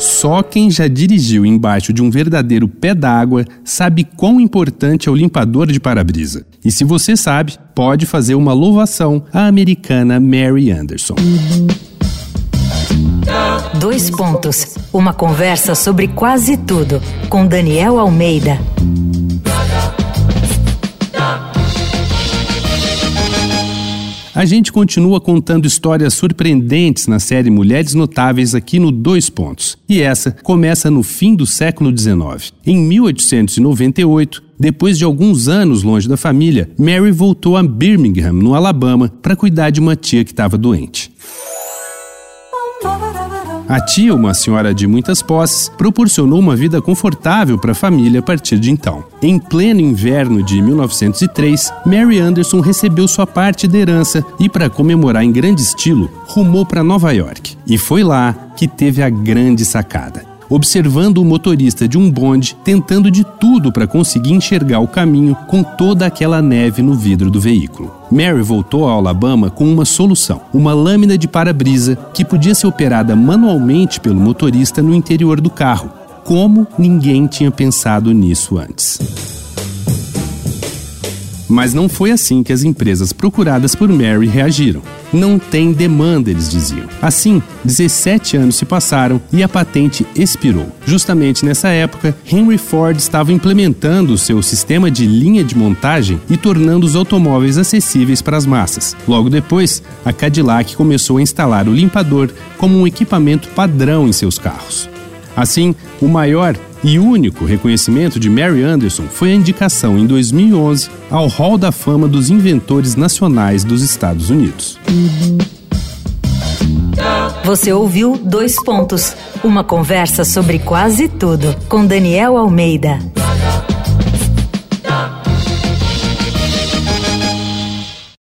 Só quem já dirigiu embaixo de um verdadeiro pé d'água sabe quão importante é o limpador de para-brisa. E se você sabe, pode fazer uma louvação à americana Mary Anderson. Dois pontos. Uma conversa sobre quase tudo com Daniel Almeida. A gente continua contando histórias surpreendentes na série Mulheres Notáveis aqui no Dois Pontos. E essa começa no fim do século XIX. Em 1898, depois de alguns anos longe da família, Mary voltou a Birmingham, no Alabama, para cuidar de uma tia que estava doente. A tia, uma senhora de muitas posses, proporcionou uma vida confortável para a família a partir de então. Em pleno inverno de 1903, Mary Anderson recebeu sua parte da herança e, para comemorar em grande estilo, rumou para Nova York. E foi lá que teve a grande sacada observando o motorista de um bonde tentando de tudo para conseguir enxergar o caminho com toda aquela neve no vidro do veículo. Mary voltou ao Alabama com uma solução: uma lâmina de para-brisa que podia ser operada manualmente pelo motorista no interior do carro. Como ninguém tinha pensado nisso antes. Mas não foi assim que as empresas procuradas por Mary reagiram. Não tem demanda, eles diziam. Assim, 17 anos se passaram e a patente expirou. Justamente nessa época, Henry Ford estava implementando o seu sistema de linha de montagem e tornando os automóveis acessíveis para as massas. Logo depois, a Cadillac começou a instalar o limpador como um equipamento padrão em seus carros. Assim, o maior e único reconhecimento de Mary Anderson foi a indicação em 2011 ao Hall da Fama dos Inventores Nacionais dos Estados Unidos. Você ouviu Dois Pontos uma conversa sobre quase tudo com Daniel Almeida.